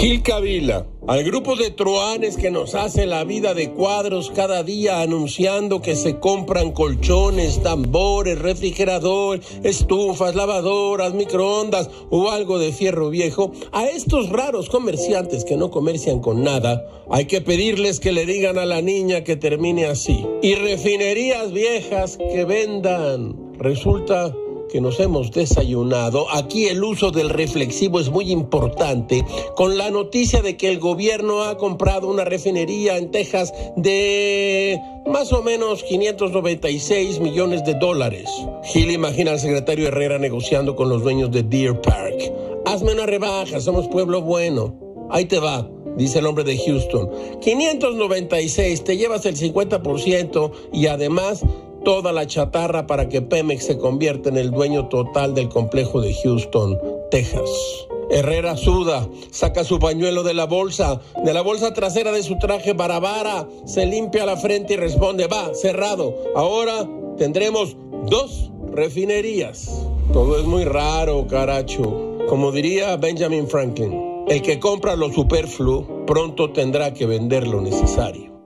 Gil Cavila, al grupo de truanes que nos hace la vida de cuadros cada día anunciando que se compran colchones, tambores, refrigerador, estufas, lavadoras, microondas o algo de fierro viejo, a estos raros comerciantes que no comercian con nada, hay que pedirles que le digan a la niña que termine así. Y refinerías viejas que vendan. Resulta que nos hemos desayunado. Aquí el uso del reflexivo es muy importante con la noticia de que el gobierno ha comprado una refinería en Texas de más o menos 596 millones de dólares. Gil imagina al secretario Herrera negociando con los dueños de Deer Park. Hazme una rebaja, somos pueblo bueno. Ahí te va dice el hombre de Houston. 596, te llevas el 50% y además toda la chatarra para que Pemex se convierta en el dueño total del complejo de Houston, Texas. Herrera suda, saca su pañuelo de la bolsa, de la bolsa trasera de su traje barabara, se limpia la frente y responde, va, cerrado. Ahora tendremos dos refinerías. Todo es muy raro, caracho. Como diría Benjamin Franklin, el que compra lo superfluo pronto tendrá que vender lo necesario.